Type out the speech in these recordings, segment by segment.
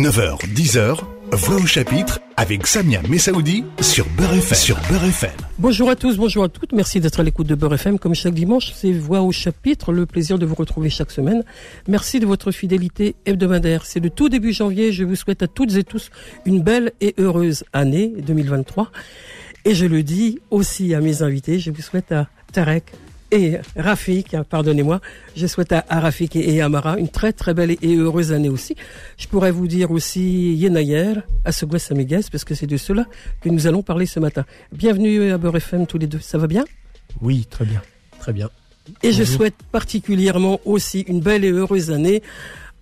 9h, 10h, Voix au chapitre avec Samia Messaoudi sur Beurre FM. Sur. Bonjour à tous, bonjour à toutes. Merci d'être à l'écoute de Beurre FM. Comme chaque dimanche, c'est Voix au chapitre, le plaisir de vous retrouver chaque semaine. Merci de votre fidélité hebdomadaire. C'est le tout début janvier. Je vous souhaite à toutes et tous une belle et heureuse année 2023. Et je le dis aussi à mes invités. Je vous souhaite à Tarek, et Rafik, pardonnez-moi. Je souhaite à, Rafik et, à Amara une très très belle et heureuse année aussi. Je pourrais vous dire aussi Yenayer, à Amigues, parce que c'est de cela que nous allons parler ce matin. Bienvenue à Beurre FM tous les deux. Ça va bien? Oui, très bien. Très bien. Et je souhaite particulièrement aussi une belle et heureuse année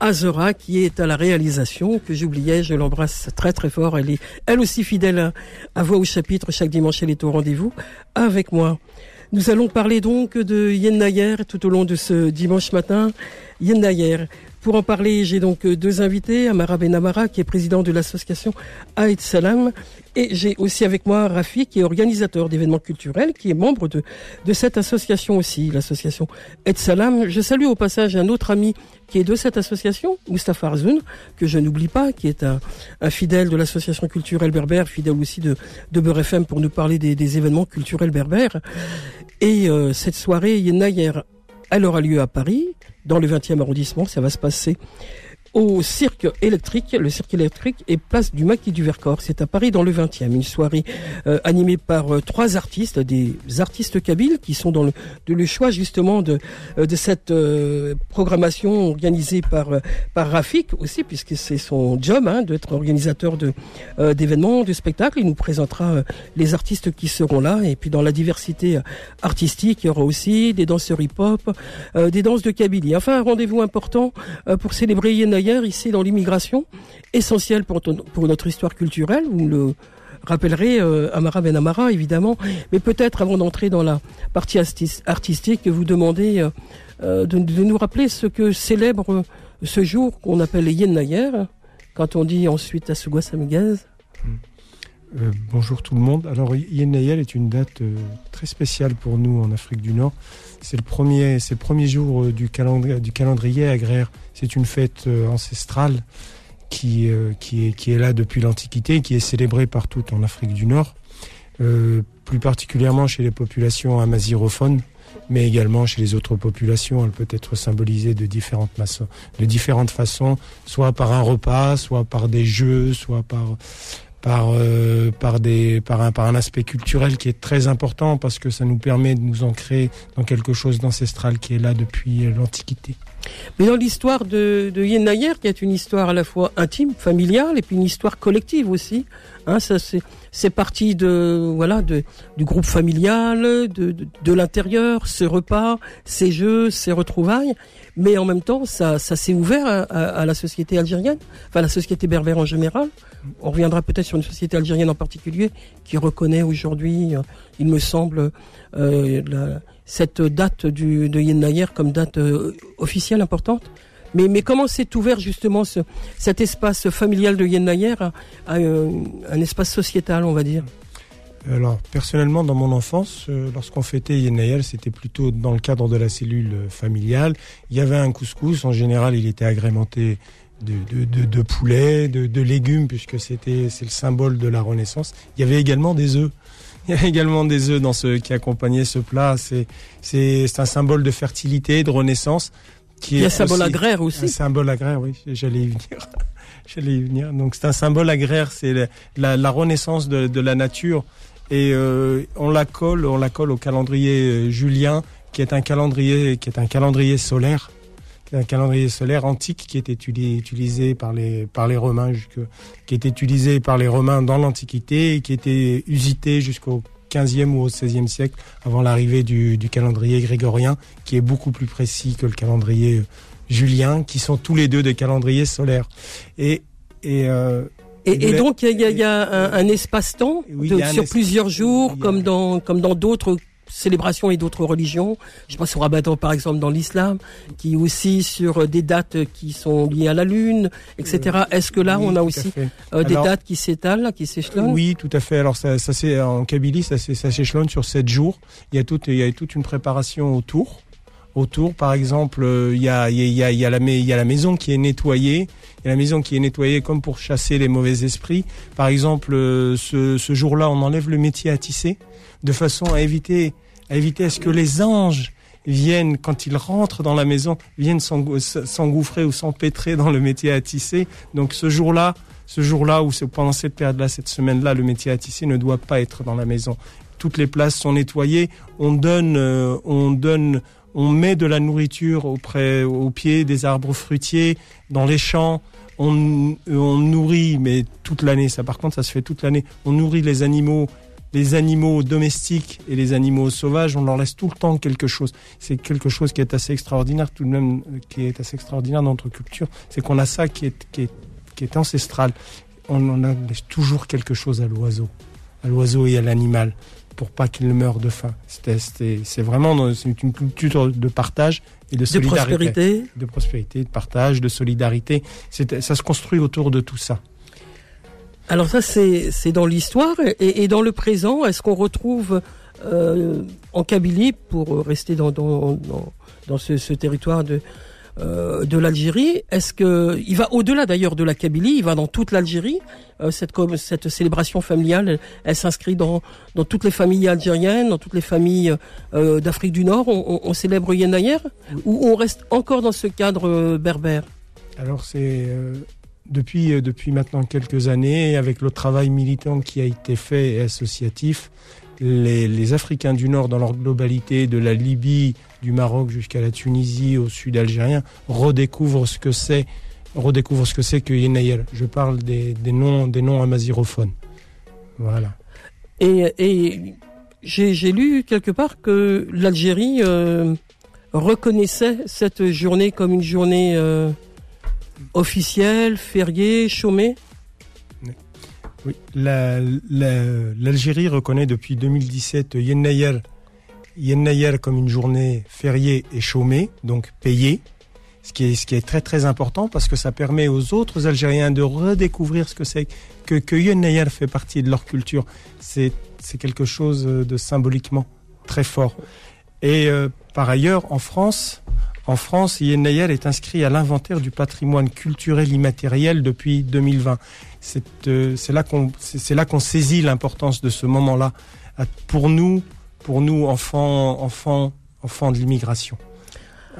à Zora qui est à la réalisation, que j'oubliais, je l'embrasse très très fort. Elle est elle aussi fidèle à, à Voix au chapitre. Chaque dimanche, elle est au rendez-vous avec moi. Nous allons parler donc de Yen tout au long de ce dimanche matin. Yen pour en parler, j'ai donc deux invités, Amara Benamara, qui est président de l'association Aïd Salam, et j'ai aussi avec moi Rafi, qui est organisateur d'événements culturels, qui est membre de, de cette association aussi, l'association Aïd Salam. Je salue au passage un autre ami qui est de cette association, Mustafa Arzoun, que je n'oublie pas, qui est un, fidèle de l'association culturelle berbère, fidèle aussi de, de Beurre FM pour nous parler des événements culturels berbères. Et euh, cette soirée, Yenayer, elle aura lieu à Paris, dans le 20e arrondissement. Ça va se passer au cirque électrique, le cirque électrique est place du Maquis du Vercors. C'est à Paris dans le 20e. Une soirée euh, animée par euh, trois artistes, des artistes kabyles qui sont dans le, le choix justement de, euh, de cette programmation organisée par, par Rafik aussi, puisque c'est son job hein, d'être organisateur de, d'événements, de spectacles. Il nous présentera les artistes qui seront là. Et puis dans la diversité artistique, il y aura aussi des danseurs hip-hop, des danses de Kabylie. Enfin, un rendez-vous important pour célébrer Yena ici dans l'immigration, essentiel pour, notre histoire culturelle. Vous le rappellerez, euh, Amara Ben Amara, évidemment. Mais peut-être avant d'entrer dans la partie artistique, vous demandez euh, euh, de, nous rappeler ce que célèbre ce jour qu'on appelle Yen Nayer, quand on dit ensuite Asugwa Samigaz. Euh, bonjour tout le monde. Alors Yen Nayel est une date très spéciale pour nous en Afrique du Nord. C'est le premier, jour du, calendrier, du calendrier agraire c'est une fête euh, ancestrale qui, euh, est, là depuis l'Antiquité, qui est célébrée partout en Afrique du Nord, euh, plus particulièrement chez les populations amazirophones, mais également chez les autres populations. Elle peut être symbolisée de différentes façons, soit par un repas, soit par des jeux, soit par par par des par un par un aspect culturel qui est très important parce que ça nous permet de nous ancrer dans quelque chose d'ancestral qui est là depuis l'Antiquité. Mais dans l'histoire de, de Yen Nayer, qui est une histoire à la fois intime, familiale, et puis une histoire collective aussi, hein, ça c'est c'est parti de voilà du groupe familial, de, de, l'intérieur, ce repas, ces jeux, ces retrouvailles, mais en même temps ça, s'est ouvert à, la société algérienne, enfin la société berbère en général. On reviendra peut-être sur une société algérienne en particulier qui reconnaît aujourd'hui, euh, il me semble, euh, cette date du, de Yen comme date euh, officielle importante. Mais, comment s'est ouvert justement ce, cet espace familial de Yen à, un espace sociétal, on va dire? Alors personnellement, dans mon enfance, lorsqu'on fêtait Yen c'était plutôt dans le cadre de la cellule familiale. Il y avait un couscous. En général, il était agrémenté de, de, de, poulet, de, de légumes, puisque c'était c'est le symbole de la Renaissance. Il y avait également des œufs. Il y a également des œufs dans ce qui accompagnait ce plat. C'est c'est un symbole de fertilité, de renaissance. Qui Il y a un symbole agraire aussi. Un symbole agraire, oui. J'allais y venir. J'allais y venir. Donc c'est un symbole agraire, c'est la, la, renaissance de, de, la nature. Et euh, on la colle, on la colle au calendrier euh, julien, qui est un calendrier, qui est un calendrier solaire un calendrier solaire antique qui était utilisé par les, par les Romains, qui était utilisé par les Romains dans l'Antiquité et qui était usité jusqu'au 15e ou au 16e siècle avant l'arrivée du, du, calendrier grégorien, qui est beaucoup plus précis que le calendrier julien, qui sont tous les deux des calendriers solaires. Et, et euh, et, donc il y a, y a, un, espace-temps sur plusieurs jours, comme dans comme dans d'autres célébrations et d'autres religions. Je pense au Ramadan par exemple dans l'islam, qui aussi sur des dates qui sont liées à la lune, etc. Euh, Est-ce que là on a aussi euh, des dates qui s'étalent, qui s'échelonnent? Oui, tout à fait. Alors ça, ça c'est en Kabylie, ça, ça s'échelonne sur sept jours. Il y a toute, il y a toute une préparation autour autour. Par exemple, il y a, y, a, y, a la, y a la maison qui est nettoyée. Il y a la maison qui est nettoyée comme pour chasser les mauvais esprits. Par exemple, ce, ce jour-là, on enlève le métier à tisser de façon à éviter, à éviter à ce que les anges viennent, quand ils rentrent dans la maison, viennent s'engouffrer ou s'empêtrer dans le métier à tisser. Donc ce jour-là, ce jour-là ou pendant cette période-là, cette semaine-là, le métier à tisser ne doit pas être dans la maison. Toutes les places sont nettoyées. On donne, euh, on donne, on met de la nourriture auprès, au pied des arbres fruitiers, dans les champs. On, on nourrit, mais toute l'année. Ça, par contre, ça se fait toute l'année. On nourrit les animaux les animaux domestiques et les animaux sauvages, on leur laisse tout le temps quelque chose. C'est quelque chose qui est assez extraordinaire, tout de même, qui est assez extraordinaire dans notre culture. C'est qu'on a ça qui est, qui est, qui est ancestral. On en laisse toujours quelque chose à l'oiseau, à l'oiseau et à l'animal, pour pas qu'il meure de faim. C'est vraiment une culture de partage et de solidarité. De prospérité. De prospérité, de partage, de solidarité. Ça se construit autour de tout ça. Alors ça, c'est dans l'histoire et, et, dans le présent. Est-ce qu'on retrouve euh, en Kabylie, pour rester dans, dans, dans, dans ce, ce, territoire de, euh, de l'Algérie, est-ce que il va au-delà d'ailleurs de la Kabylie, il va dans toute l'Algérie. Euh, cette, cette célébration familiale, elle, elle s'inscrit dans, dans toutes les familles algériennes, dans toutes les familles euh, d'Afrique du Nord. On, on, on célèbre Yenayer ou on reste encore dans ce cadre berbère? Alors c'est depuis, euh, depuis maintenant quelques années, avec le travail militant qui a été fait et associatif, les, Africains du Nord, dans leur globalité, de la Libye, du Maroc jusqu'à la Tunisie, au sud algérien, redécouvrent ce que c'est, redécouvrent ce que c'est que Yenayer. Je parle des, des, noms, des noms amazirophones. Voilà. Et, et j'ai lu quelque part que l'Algérie euh, reconnaissait cette journée comme une journée euh, officiel, férié, chômé? Oui, l'Algérie la, la, reconnaît depuis 2017 Yennayer, Yennayer comme une journée fériée et chômée, donc payée. Ce qui, est, ce qui est très très important parce que ça permet aux autres Algériens de redécouvrir ce que c'est que, que Yennayer fait partie de leur culture. C'est quelque chose de symboliquement très fort. Et euh, par ailleurs, en France, en France, Yennayer est inscrit à l'inventaire du patrimoine culturel immatériel depuis 2020. C'est euh, là qu'on c'est là qu'on saisit l'importance de ce moment-là pour nous, pour nous enfants enfants enfants de l'immigration.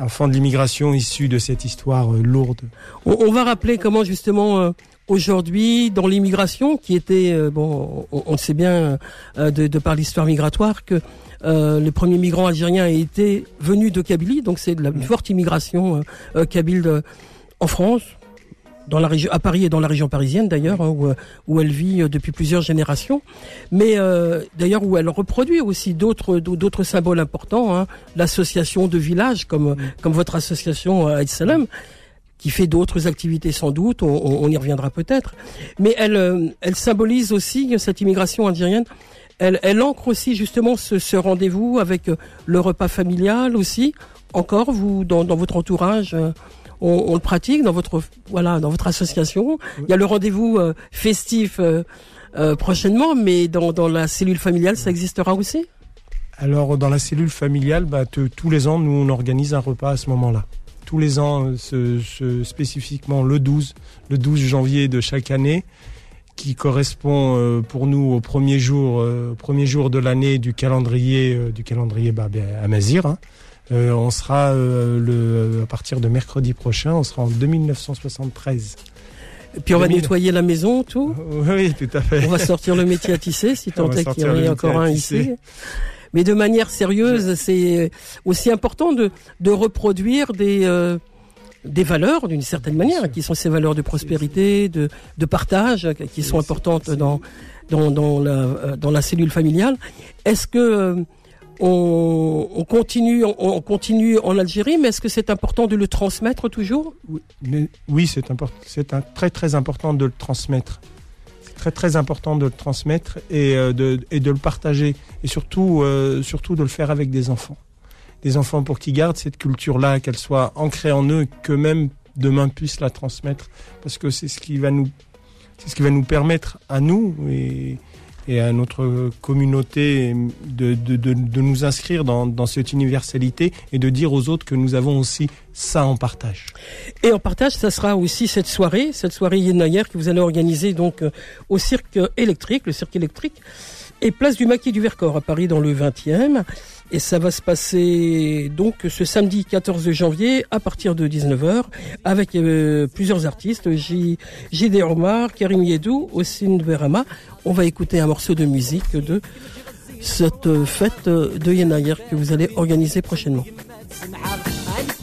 Enfants de l'immigration issus de cette histoire euh, lourde. On, va rappeler comment justement euh, aujourd'hui dans l'immigration qui était bon on, on, sait bien de par l'histoire migratoire que euh, les premiers migrants algériens étaient venus de Kabylie, donc c'est une forte immigration euh, kabyle de, en France, dans la région, à Paris et dans la région parisienne d'ailleurs, hein, où, où, elle vit euh, depuis plusieurs générations, mais euh, d'ailleurs où elle reproduit aussi d'autres d'autres symboles importants, hein, l'association de villages comme comme votre association Aïd Salam qui fait d'autres activités sans doute, on, on y reviendra peut-être, mais elle elle symbolise aussi cette immigration algérienne elle, elle ancre aussi justement ce, ce rendez-vous avec euh, le repas familial aussi. Encore, vous, dans, dans votre entourage, euh, on, on, le pratique dans votre voilà dans votre association. Il y a le rendez-vous euh, festif euh, euh, prochainement, mais dans, dans la cellule familiale, ça existera aussi? Alors dans la cellule familiale, bah, tous les ans, nous on organise un repas à ce moment-là. Tous les ans, ce, ce, spécifiquement le 12, le 12 janvier de chaque année qui correspond euh, pour nous au premier jour, euh, premier jour de l'année du calendrier euh, du calendrier bah, à Mazir. Hein. Euh, on sera le, à partir de mercredi prochain, on sera en 2973. Et puis on 2000... va nettoyer la maison, tout. Oui, tout à fait. On va sortir le métier à tisser, si tant est qu'il y en ait encore un ici. Mais de manière sérieuse, c'est aussi important de, de reproduire des des valeurs d'une certaine manière, qui sont ces valeurs de prospérité, de, de partage, qui sont importantes dans, dans, dans, la, dans la cellule familiale. Est-ce que euh, on, on, continue, on, continue en Algérie, mais est-ce que c'est important de le transmettre toujours? Oui, oui c'est important. C'est très très important de le transmettre. C'est très très important de le transmettre et, euh, de, et de le partager et surtout euh, surtout de le faire avec des enfants des enfants pour qu'ils gardent cette culture-là, qu'elle soit ancrée en eux, qu'eux-mêmes demain puissent la transmettre, parce que c'est ce qui va nous, c'est ce qui va nous permettre à nous et, et à notre communauté de, de, de, de nous inscrire dans, dans cette universalité et de dire aux autres que nous avons aussi ça en partage. Et en partage, ça sera aussi cette soirée, cette soirée Yenayer que vous allez organiser donc euh, au cirque électrique, le cirque électrique, et place du Maquis du Vercors à Paris dans le 20e. Et ça va se passer donc ce samedi 14 janvier à partir de 19h avec euh, plusieurs artistes, J. J.D. Omar, Karim Yedou, Ossine Verama. On va écouter un morceau de musique de cette fête de Yenayer que vous allez organiser prochainement.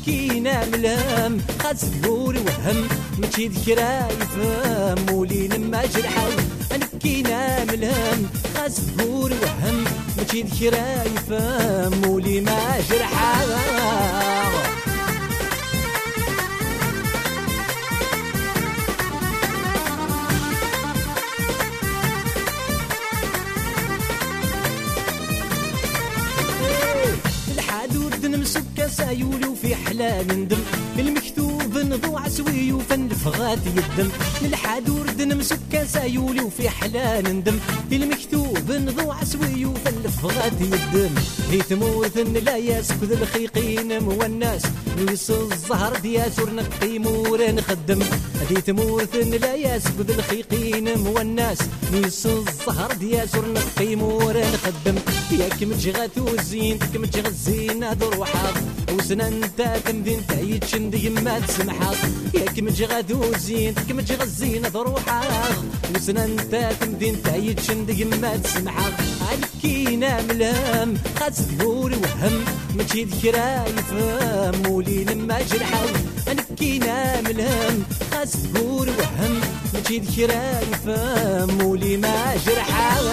كينا ملام خاص تقول وهم ماشي ذكرى يفهم ولين ما جرحاو كينا ملام خاص تقول وهم شيد كرا يفهم ولي ما جرحا الحاد ورد نمسك سايولو في حلال ندم. عسوي وفن فغات يدم. للحاد ورد نمسك سايولي وفي حلال ندم. المكتوب نضوع عسوي وفن فغات يدم. هي تموت لا يسكت الخيقين والناس نويس الزهر دياس ورنقي مور نخدم. هذه تموت لا يسكت الخيقين والناس نويس الزهر دياس ورنقي مور نخدم. ياك متجغات وزين كمتجغ الزين هذا روحها وسنا نتا تمدين تعيد شند يما يا كم مجي غادو زين كمجي غزين ضروحاك وسنا نتا تمدين تعيد شند يما تسمح عالكينا ملام قاد تقولي وهم ما مجي ذكرى يفهم. ولي لما جرحاو عالكينا ملام قاد تقولي وهم ما مجي ذكرى يفهم. ولي ما جرحاو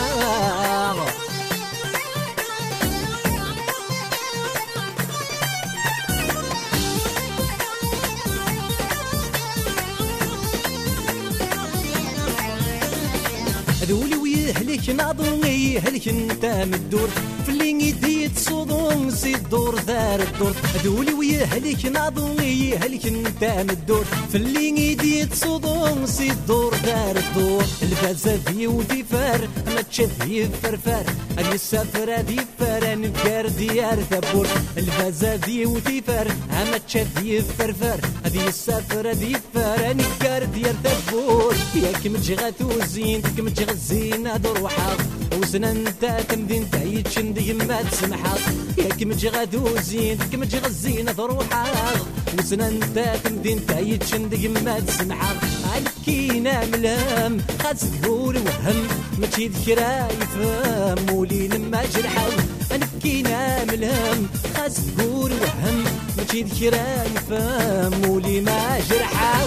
هليك ناضي هليك انت مدور. فلين يدي تصودون سي الدور دار الدور. دولي ويا هليك ناضي هليك انت مدور. فلين يدي تصودون سي الدور دار الدور. الفازة ذي ودي فار ما تشذ يفرفر أني السافر ذي فار نفكر ديار ثبور الفازة ذي ودي فار أما تشاف يفرفر هذه السافر هذه يفر أني كار ديال تبور ياك متجي غاتوزين كم متجي غزينة دروحة وسنا أنت تمدين تعيتشن ديما تسمحة. ياك متجي غاتوزين كم متجي غزينة دروحة وسنا أنت تمدين تعيتشن يما تسمحة. عالكينا ملام خاص تقول وهم ماشي ذكرى يفهم. ولي لما جرحة. فنكينا من الهم خاص تقول وهم ماشي ذكرى يفهم. ولي ما جرحها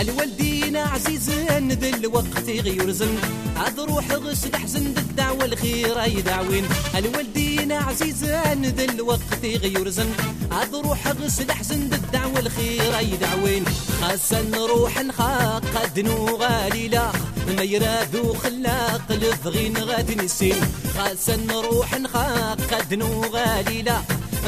الوالدين عزيز ندل الوقت غير زن. عاد روح غش حزن الدعوة الخير يدعوين الوالدين عزيزان ذا الوقت غيرزن عاد روح غسل حزن الدعوة الخير يدعوين خاصة نروح نخاق قد غالي لا. ما يرادو خلاق لفغين غاد نسين. خاصة نروح نخاق قد غالي لا.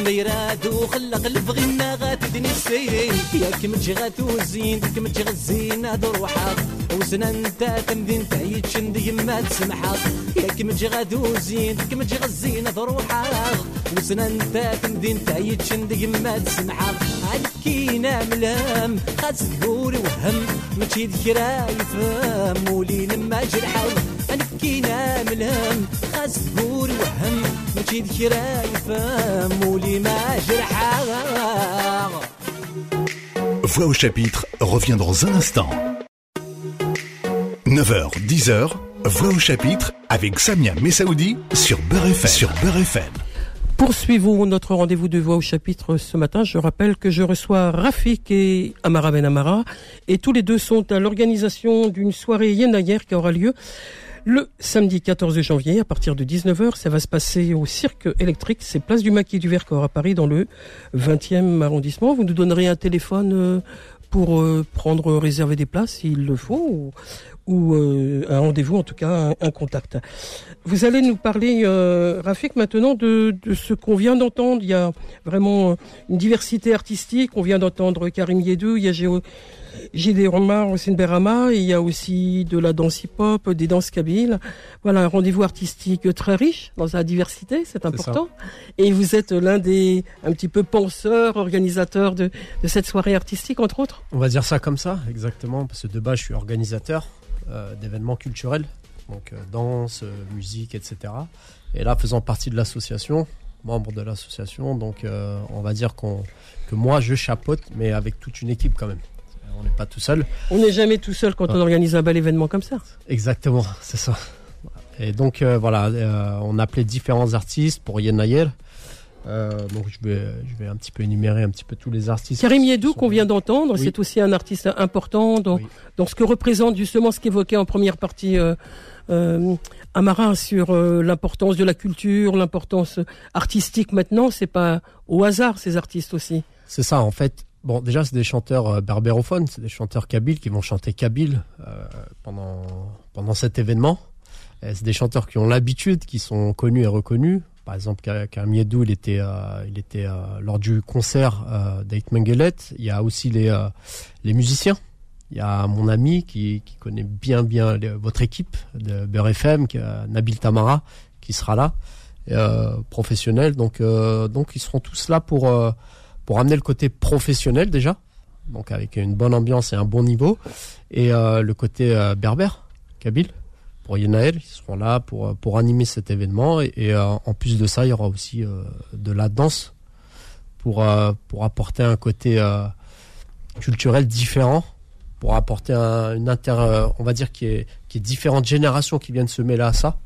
ما يرادو خلق الفغينا غاتدني السين ياك متجي غاتو زين كم تجي غزين هاد روحك. وسنان تا تمدين تعيد شندي ما تسمحك. ياك متجي غاتو زين كم تجي غزين هاد روحك وسنان تا تمدين تعيد شندي ما تسمحك. علكينا ملام خاص تقول وهم ماشي ذكرى يفهم. ولين ما جرحاو نبكينا ملام خاص تقول وهم ماشي ذكرى يفهم. ولي ما جرحاو Voix au chapitre revient dans un instant. 9h, 10h, Voix au chapitre avec Samia Messaoudi sur Beurre FM. Sur. Poursuivons notre rendez-vous de voix au chapitre ce matin. Je rappelle que je reçois Rafik et Amara Ben Amara et tous les deux sont à l'organisation d'une soirée Yenayer qui aura lieu le samedi 14 janvier à partir de 19h. Ça va se passer au cirque électrique. C'est place du Maquis du Vercors à Paris dans le 20e arrondissement. Vous nous donnerez un téléphone euh, pour euh, prendre, réserver des places s'il le faut, ou, euh, un rendez-vous, en tout cas un, un contact. Vous allez nous parler, euh, Rafik, maintenant de, de ce qu'on vient d'entendre. Il y a vraiment euh, une diversité artistique. On vient d'entendre Karim Yedou, il y a Géo, Gilles Romar, Hossein Berama, il y a aussi de la danse hip-hop, des danses kabyles. Voilà, un rendez-vous artistique très riche dans sa diversité, c'est important. Et vous êtes l'un des un petit peu penseurs, organisateurs de, de cette soirée artistique, entre autres. On va dire ça comme ça, exactement, parce que de base, je suis organisateur d'événements culturels, donc euh, danse, euh, musique, etc. Et là, faisant partie de l'association, membre de l'association, donc euh, on va dire qu'on que moi, je chapeaute, mais avec toute une équipe quand même. On n'est pas tout seul. On n'est jamais tout seul quand Ah. on organise un bel événement comme ça. Exactement, c'est ça. Et donc euh, voilà, euh, on appelait différents artistes pour Yenayer. Euh, donc je vais, je vais un petit peu énumérer un petit peu tous les artistes. Karim Yedou, qu'on vient d'entendre, Oui. c'est aussi un artiste important dans, Oui. dans ce que représente justement ce qu'évoquait en première partie euh, euh, Amara sur euh, l'importance de la culture, l'importance artistique maintenant. C'est pas au hasard ces artistes aussi. C'est ça, en fait. Bon, déjà, c'est des chanteurs euh, berbérophones, c'est des chanteurs kabyles qui vont chanter kabyle pendant, pendant cet événement. C'est des chanteurs qui ont l'habitude, qui sont connus et reconnus. Par exemple, Ka- Karim Yedou, il était, euh, il était euh, lors du concert euh, d'Ait Mengelet. Il y a aussi les, euh, les musiciens. Il y a mon ami qui, qui connaît bien bien votre équipe de Beurre FM, qui, Nabil Tamara, qui sera là, euh, professionnel. Donc, euh, donc ils seront tous là pour pour amener le côté professionnel déjà, donc avec une bonne ambiance et un bon niveau, et le côté berbère, kabyle, pour Yenaël, ils seront là pour, euh, pour animer cet événement, et, et, euh, en plus de ça, il y aura aussi euh, de la danse pour, pour apporter un côté culturel différent, pour apporter un, une inter, on va dire qui est, qui est différentes générations qui viennent se mêler à ça,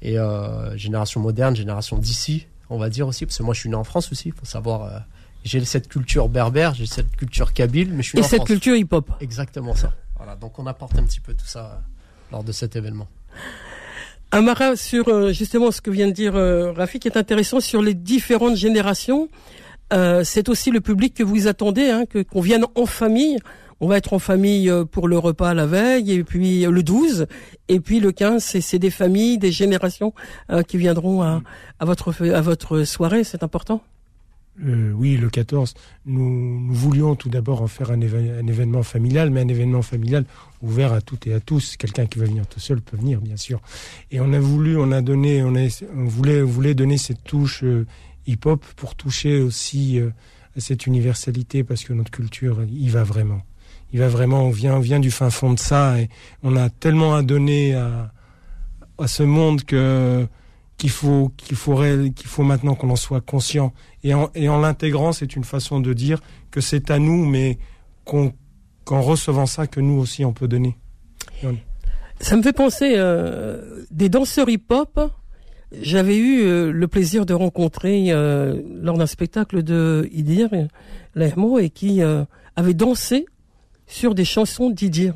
et euh, génération moderne, génération d'ici, on va dire aussi, parce que moi je suis né en France aussi, il faut savoir, euh, j'ai cette culture berbère, j'ai cette culture kabyle, mais je suis Et né en cette France. culture hip-hop. Exactement ça. Voilà, donc on apporte un petit peu tout ça lors de cet événement. Amara, sur euh, justement ce que vient de dire euh, Rafik, est intéressant sur les différentes générations. Euh, c'est aussi le public que vous attendez, hein, que qu'on vienne en famille. On va être en famille pour le repas la veille, et puis le 12, et puis le 15, c'est, c'est des familles, des générations qui viendront à, à votre à votre soirée. C'est important. Euh, oui, le 14, nous, nous voulions tout d'abord en faire un, un événement familial, mais un événement familial ouvert à toutes et à tous. Quelqu'un qui veut venir tout seul peut venir, bien sûr. Et on a voulu, on a donné, on, a, on voulait, on voulait donner cette touche euh, hip-hop pour toucher aussi euh, à cette universalité, parce que notre culture, il va vraiment. Il va vraiment, on vient, on vient du fin fond de ça, et on a tellement à donner à, à ce monde que qu'il faut qu'il faut ré- qu'il faut maintenant qu'on en soit conscient et en, et en l'intégrant c'est une façon de dire que c'est à nous mais qu'en recevant ça que nous aussi on peut donner Ça me fait penser euh, des danseurs hip-hop. J'avais eu euh, le plaisir de rencontrer euh, lors d'un spectacle de Idir Lermo et qui euh, avait dansé sur des chansons d'Idir.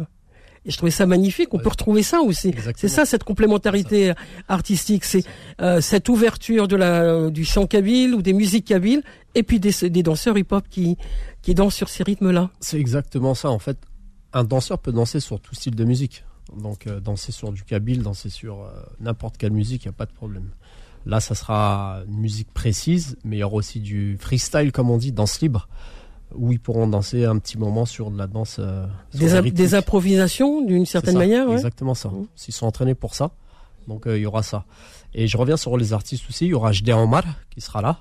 Et je trouvais ça magnifique. On Ouais. peut retrouver ça aussi. C'est ça cette complémentarité artistique, c'est euh, cette ouverture de la du chant kabyle ou des musiques kabyles et puis des, des danseurs hip-hop qui qui dansent sur ces rythmes-là. C'est exactement ça. En fait, un danseur peut danser sur tout style de musique. Donc, euh, danser sur du kabyle, danser sur euh, n'importe quelle musique, il n'y a pas de problème. Là, ça sera une musique précise, mais il y aura aussi du freestyle, comme on dit, danse libre, où ils pourront danser un petit moment sur de la danse. euh, Des, improvisations d'une certaine ça, manière. ouais. Exactement ça. Mhm. S'ils sont entraînés pour ça, donc euh, il y aura ça. Et je reviens sur les artistes aussi. Il y aura Jdé Omar qui sera là,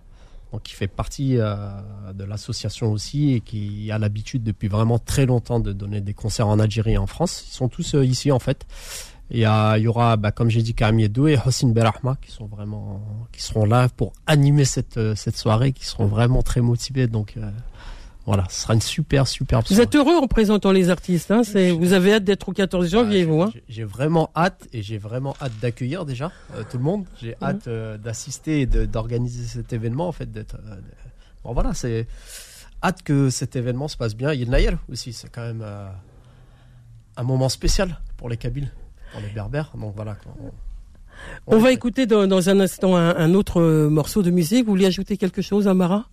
donc qui fait partie euh, de l'association aussi et qui a l'habitude depuis vraiment très longtemps de donner des concerts en Algérie et en France. Ils sont tous ici en fait. Il y, a- il y aura, bah, comme j'ai dit, Karim et Hossein Berahma qui sont vraiment, qui seront là pour animer cette cette soirée, qui seront vraiment très motivés. Donc euh, voilà, ce sera une super super. Vous êtes heureux en présentant les artistes. Hein, c'est, vous avez hâte d'être au 14 janvier, Ah, vous. Hein. j'ai- vraiment hâte et j'ai vraiment hâte d'accueillir déjà euh, tout le monde. J'ai Mhm. hâte euh, d'assister et d'organiser cet événement en fait. D'être, euh, Bon voilà, c'est hâte que cet événement se passe bien. Il y a le Nayel aussi, c'est quand même un moment spécial pour les Kabyles, pour les Berbères. Donc voilà. On va écouter dans, dans un instant un, un autre morceau de musique. Vous voulez ajouter quelque chose, Amara?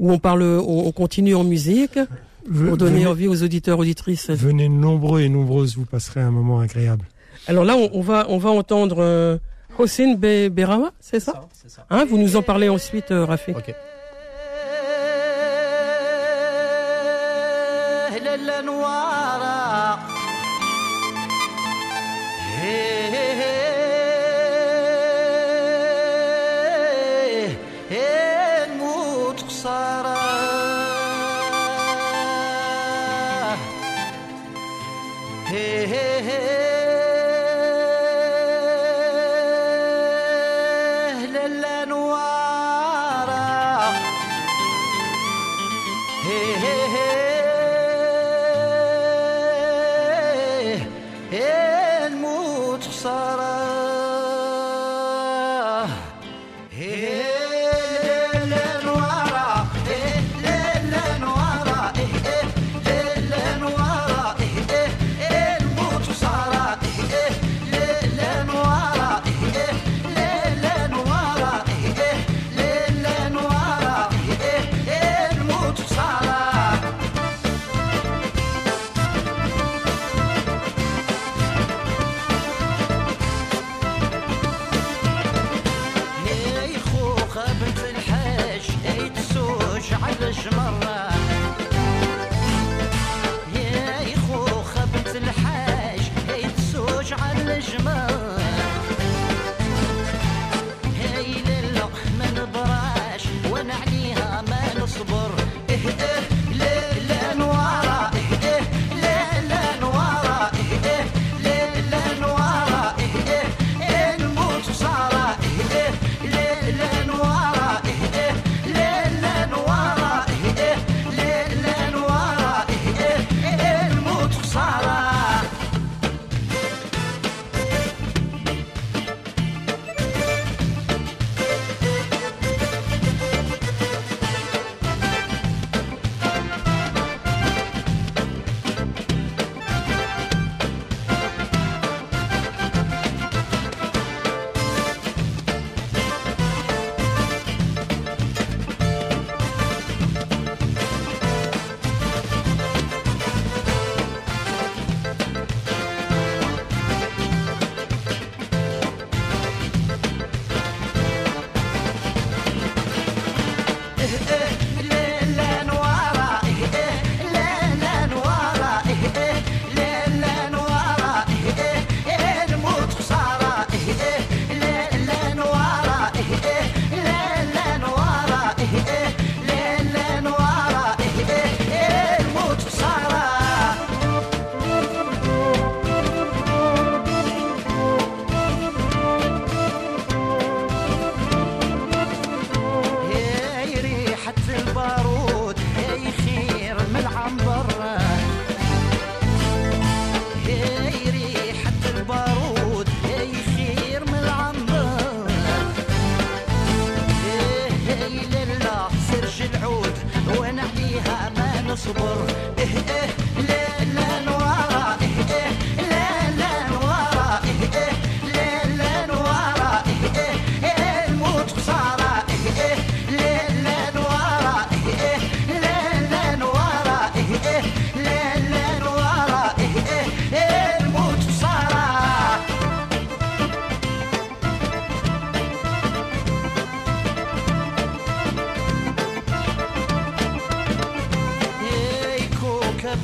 où on parle, on, on continue en musique pour donner envie aux auditeurs, auditrices. Venez nombreux et nombreuses, vous passerez un moment agréable. Alors là, on, on va, on va entendre euh, Hossein Be c'est ça, ça. Hein, Vous nous en parlez ensuite, euh, Okay.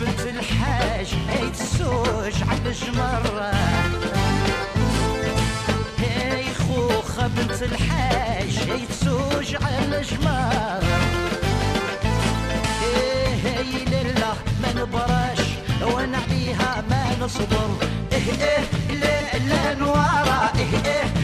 بنت الحاج هي تسوج على مرة هي خوخة بنت الحاج هي تسوج على مرة هي إيه، لله ما نبراش وأنا عليها ما نصبر. إه إه لا لا نوارا. إه إه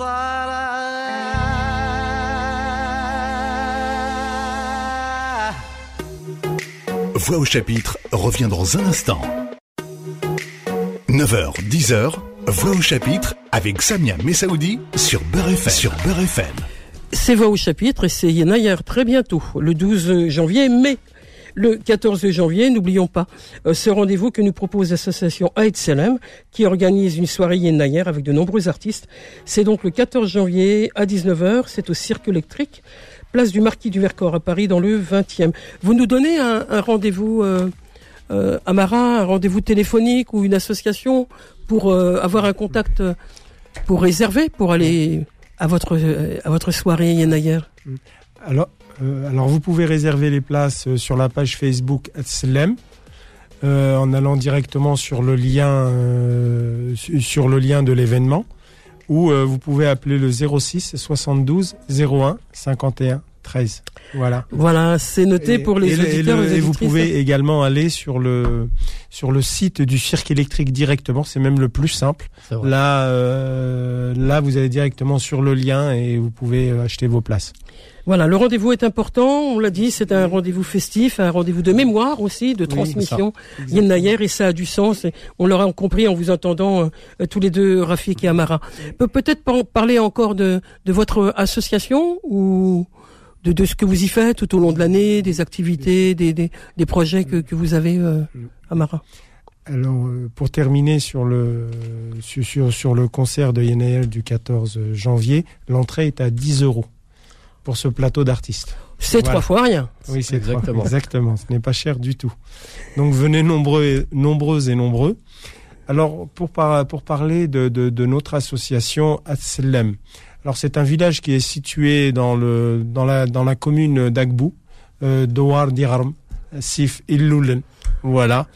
Voix au chapitre revient dans un instant. 9h, 10h, Voix au chapitre avec Samia Messaoudi sur Beurre FM. Sur FM. C'est Voix au chapitre et c'est Yenayer très bientôt, le 12 janvier, mais le 14 janvier, n'oublions pas euh, ce rendez-vous que nous propose l'association Aïd Selem, qui organise une soirée Yenayer avec de nombreux artistes. C'est donc le 14 janvier à 19h, c'est au Cirque électrique, place du Marquis du Vercors à Paris dans le 20e. Vous nous donnez un, rendez-vous euh, euh, Amara, un rendez-vous téléphonique ou une association pour euh, avoir un contact, pour réserver, pour aller à votre, à votre soirée Yenayer Alors, alors vous pouvez réserver les places euh, sur la page Facebook Slem euh, en allant directement sur le lien euh, su- sur le lien de l'événement ou euh, vous pouvez appeler le 06 72 01 51 13. Voilà. Voilà, c'est noté Et- pour les et auditeurs le- et les vous pouvez également aller sur le sur le site du cirque électrique directement, c'est même le plus simple. Là euh, là vous allez directement sur le lien et vous pouvez euh, acheter vos places. Voilà, le rendez-vous est important, on l'a dit, c'est un rendez-vous festif, un rendez-vous de mémoire aussi, de transmission. Yenayer, et ça a du sens. et on l'aura compris en vous entendant euh, tous les deux, Rafik et Amara. Pe- Peut-être par- parler encore de, de votre association ou de, de ce que vous y faites tout au long de l'année, des activités, des, des, des projets que, que vous avez, euh, Amara. Alors, euh, pour terminer sur le, sur, sur, le concert de Yenaël du 14 janvier, l'entrée est à 10 euros pour ce plateau d'artistes. C'est Voilà. trois fois rien. Oui, c'est Exactement. trois- Exactement. Ce n'est pas cher du tout. Donc, venez nombreux, et- nombreuses et nombreux. Alors, pour, par- pour parler de, de, de notre association Atselem. Alors, c'est un village qui est situé dans, le, dans, la, dans la commune d'Agbou, euh, Douar Sif Illoulen. Voilà.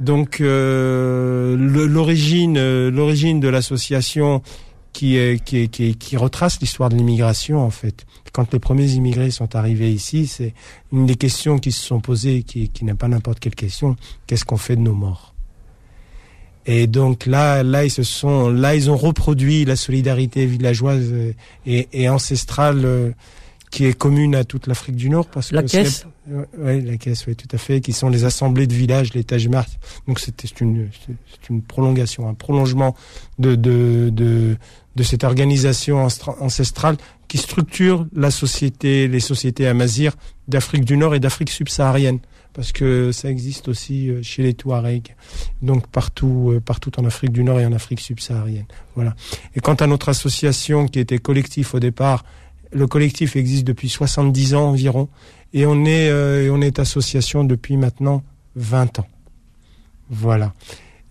Donc, euh, l'origine, euh, l'origine de l'association qui, qui, qui, qui retrace l'histoire de l'immigration, en fait. Quand les premiers immigrés sont arrivés ici, c'est une des questions qui se sont posées, qui, qui n'est pas n'importe quelle question. Qu'est-ce qu'on fait de nos morts? Et donc là, là ils se sont, là ils ont reproduit la solidarité villageoise et, et ancestrale euh, qui est commune à toute l'Afrique du Nord, parce La que caisse. oui, la caisse, oui, tout à fait, qui sont les assemblées de villages, les Tajmars. Donc c'était une, c'est une prolongation, un prolongement de, de, de, de cette organisation ancestrale qui structure la société, les sociétés amazirs d'Afrique du Nord et d'Afrique subsaharienne. Parce que ça existe aussi euh, chez les Touaregs, donc partout, euh, partout en Afrique du Nord et en Afrique subsaharienne. Voilà. Et quant à notre association qui était collectif au départ, le collectif existe depuis 70 ans environ. Et on est, euh, on est association depuis maintenant 20 ans. Voilà.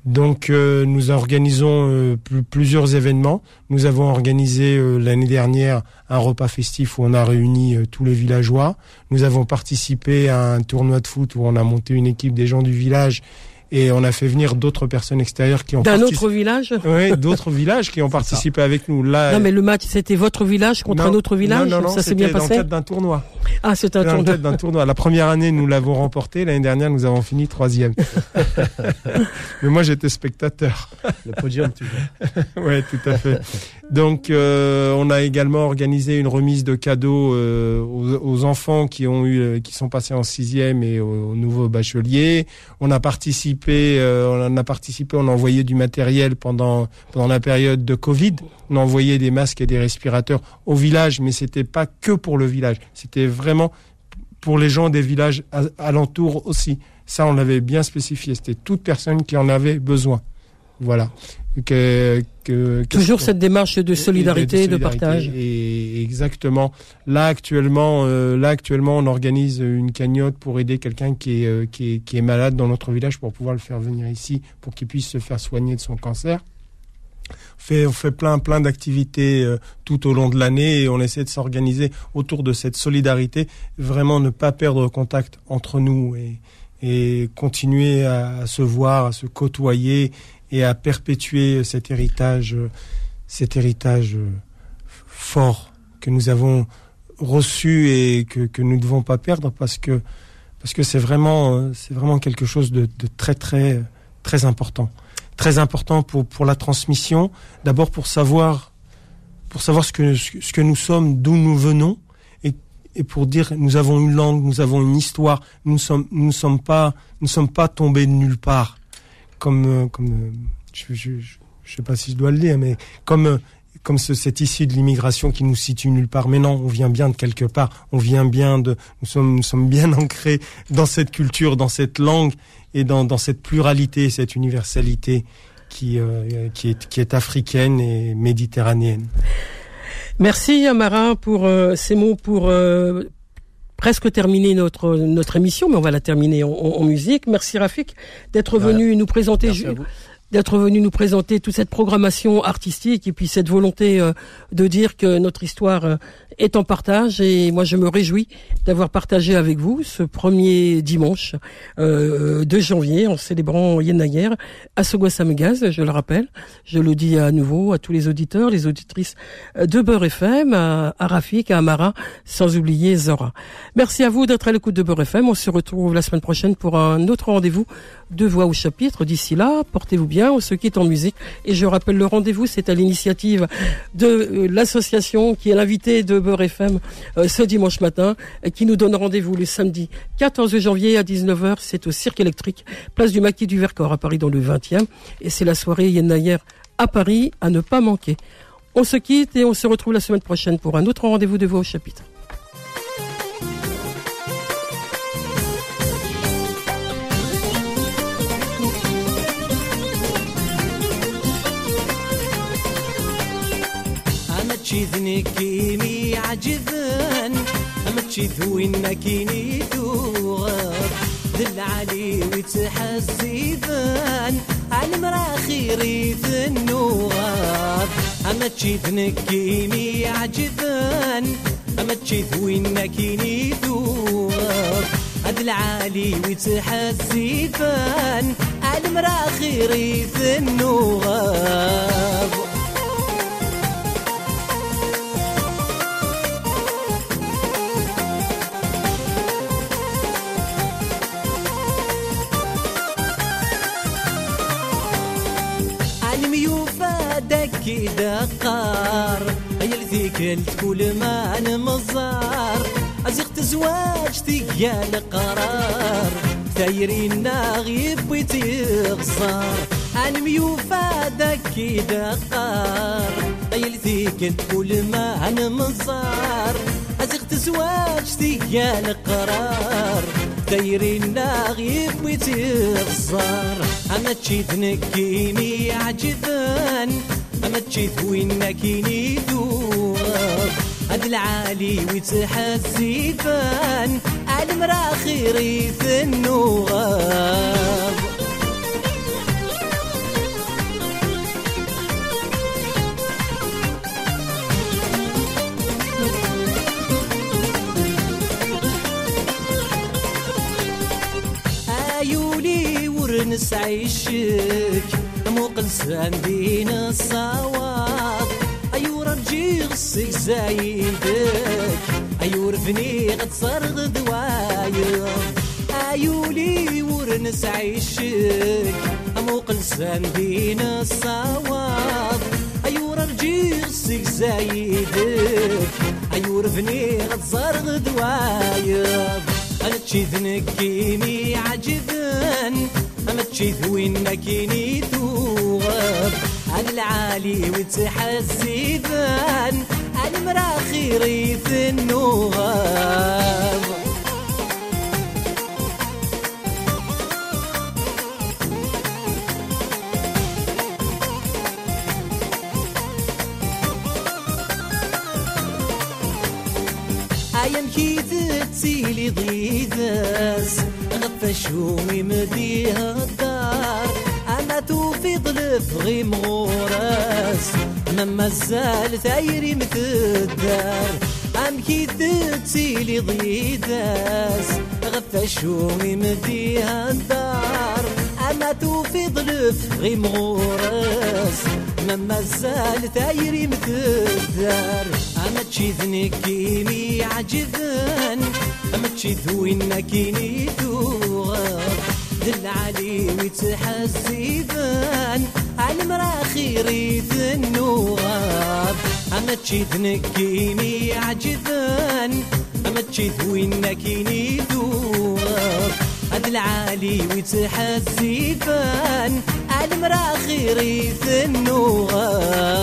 Donc euh, nous organisons euh, pl- plusieurs événements. Nous avons organisé euh, l'année dernière un repas festif où on a réuni tous les villageois. Nous avons participé à un tournoi de foot où on a monté une équipe des gens du village et on a fait venir d'autres personnes extérieures qui ont D'un autre village Oui, d'autres villages qui ont participé avec nous. Là, Non, mais le match, c'était votre village contre non, un autre village non, non, non, Ça s'est bien dans le passé cadre d'un tournoi. Ah, c'est un C'était dans le tournoi. cadre d'un tournoi. La première année, nous l'avons remporté. L'année dernière, nous avons fini troisième. Mais moi, j'étais spectateur. Le podium toujours. ouais, tout à fait. Donc, euh, on a également organisé une remise de cadeaux euh, aux, aux enfants qui ont eu, euh, qui sont passés en sixième et aux, aux nouveaux bacheliers. On a participé, euh, on a participé, on a envoyé du matériel pendant la période de Covid. On a envoyé des masques et des respirateurs au village, mais c'était pas que pour le village. C'était vraiment pour les gens des villages alentours aussi. Ça, on l'avait bien spécifié. C'était toute personne qui en avait besoin. Voilà. Que, que, Toujours cette démarche de solidarité, de, solidarité. partage. Et exactement. Là actuellement, euh, là actuellement, on organise une cagnotte pour aider quelqu'un qui est, euh, qui est qui est malade dans notre village pour pouvoir le faire venir ici pour qu'il puisse se faire soigner de son cancer. On fait, on fait plein plein d'activités euh, tout au long de l'année et on essaie de s'organiser autour de cette solidarité, vraiment ne pas perdre contact entre nous et et continuer à, à se voir, à se côtoyer et à perpétuer cet héritage, cet héritage fort que nous avons reçu et que, que nous ne devons pas perdre parce que parce que c'est vraiment c'est vraiment quelque chose de, de très très très important. Très important pour pour la transmission. D'abord pour savoir pour savoir ce que ce que nous sommes d'où nous venons et et pour dire nous avons une langue, nous avons une histoire, nous sommes, nous ne sommes pas, nous ne sommes pas tombés de nulle part, comme, euh, comme, euh, je, je, je, sais pas si je dois le dire, mais comme, euh, comme ce, cette issue de l'immigration qui nous situe nulle part. Mais non, on vient bien de quelque part. On vient bien de, nous sommes, nous sommes bien ancrés dans cette culture, dans cette langue et dans, dans cette pluralité, cette universalité qui, euh, qui, est, qui est africaine et méditerranéenne. Merci Amara pour euh, ces mots pour euh, presque terminer notre notre émission, mais on va la terminer en, en- en musique. Merci Rafik d'être Voilà. venu nous présenter d'être venu nous présenter toute cette programmation artistique et puis cette volonté euh, de dire que notre histoire euh, est en partage et moi je me réjouis d'avoir partagé avec vous ce premier dimanche euh, de janvier en célébrant Yenayer à Sogwasamegaz, je le rappelle, je le dis à nouveau à tous les auditeurs, les auditrices euh, de Beurre FM, à, à Rafik, à Amara, sans oublier Zora. Merci à vous d'être à l'écoute de Beurre FM, on se retrouve la semaine prochaine pour un autre rendez-vous de voix au chapitre. D'ici là, portez-vous bien, on se quitte en musique. Et je rappelle le rendez-vous, c'est à l'initiative de euh, l'association qui est l'invité de Beurre FM euh, ce dimanche matin, qui nous donne rendez-vous le samedi 14 janvier à 19h. C'est au Cirque électrique, place du Maquis du Vercors à Paris dans le 20e. Et c'est la soirée Yennayer à Paris à ne pas manquer. On se quitte et on se retrouve la semaine prochaine pour un autre rendez-vous de voix au chapitre. عجبان أما تشيثوين ما كيني دوغر دل علي ويتحسيفان على مرا خيري ثنوغر أما تشيثنك نكيني عجبان أما تشيثوين ما كيني توغر هاد وتحسي ويتحسيفان على مرا خيري ثنوغر دقار هيا الذيك كل ما نمزار أزغت زواج يا القرار ثايرين غيب ويتغزار علم يفادك دقار هيا الذيك كل ما نمزار أزغت زواج يا القرار دايرين غيب ويتغزر اما تشي تنكيني عجبان متشيث وين كيني دوب هاد العالي ويتحسيفان المرا خيري في النوغاب آه أيولي ورنس عيشك. قلس عندين الصواب. أيو رجي غصي زايدك أيو رفني قد صرغ دواير. أيو لي ورنس عيشك أمو قلس عندين الصواب. أيو رجي غصي زايدك أيو رفني قد صرغ دواير. أنا تشي ذنكيني عجبن أما تشي ذوين ماكيني ذوين العالي وتحسي ذان المراخي ريث النوغاب أيام كيت تسيلي ضيذاس غفش ومديها الدار. أما توفي ظلف غيمو أنا مازال ثايري متدار ام كيت تسيلي ضيذاس غفشومي مديها الدار أما توفي ظلف غي مغوراس ما مازال ثايري متدار أما تشيذني كيني عجبان أما تشيذوين كيني توغر دل علي بان المراخي ريت النوغاب أما تشيد نكيني عجبان. أما تشيد وين نكيني دوغاب هاد العالي بان المراخي ريت النوغاب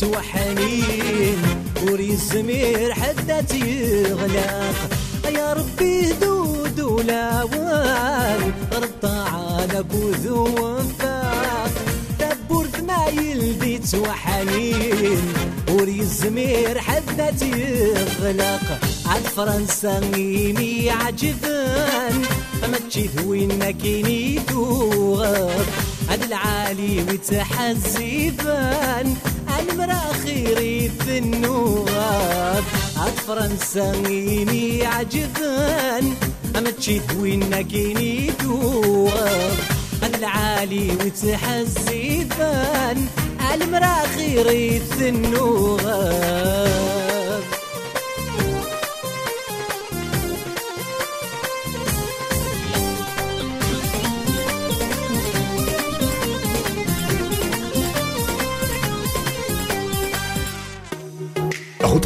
توحنين وري الزمير حتى تيغلق يا ربي دود ولاوان ربطة على بوذو وفاق دبرت ما يلدي توحنين وري الزمير حتى تيغلق عاد فرنسا ميمي عجبان ما تشي وينك ما كيني عد العالي وتحزي بان المرا خيري في النواب. عد فرنسا ميني عجبان أما تشيت وينك يني دواب العالي وتحزي بان المرا خيري في النواب.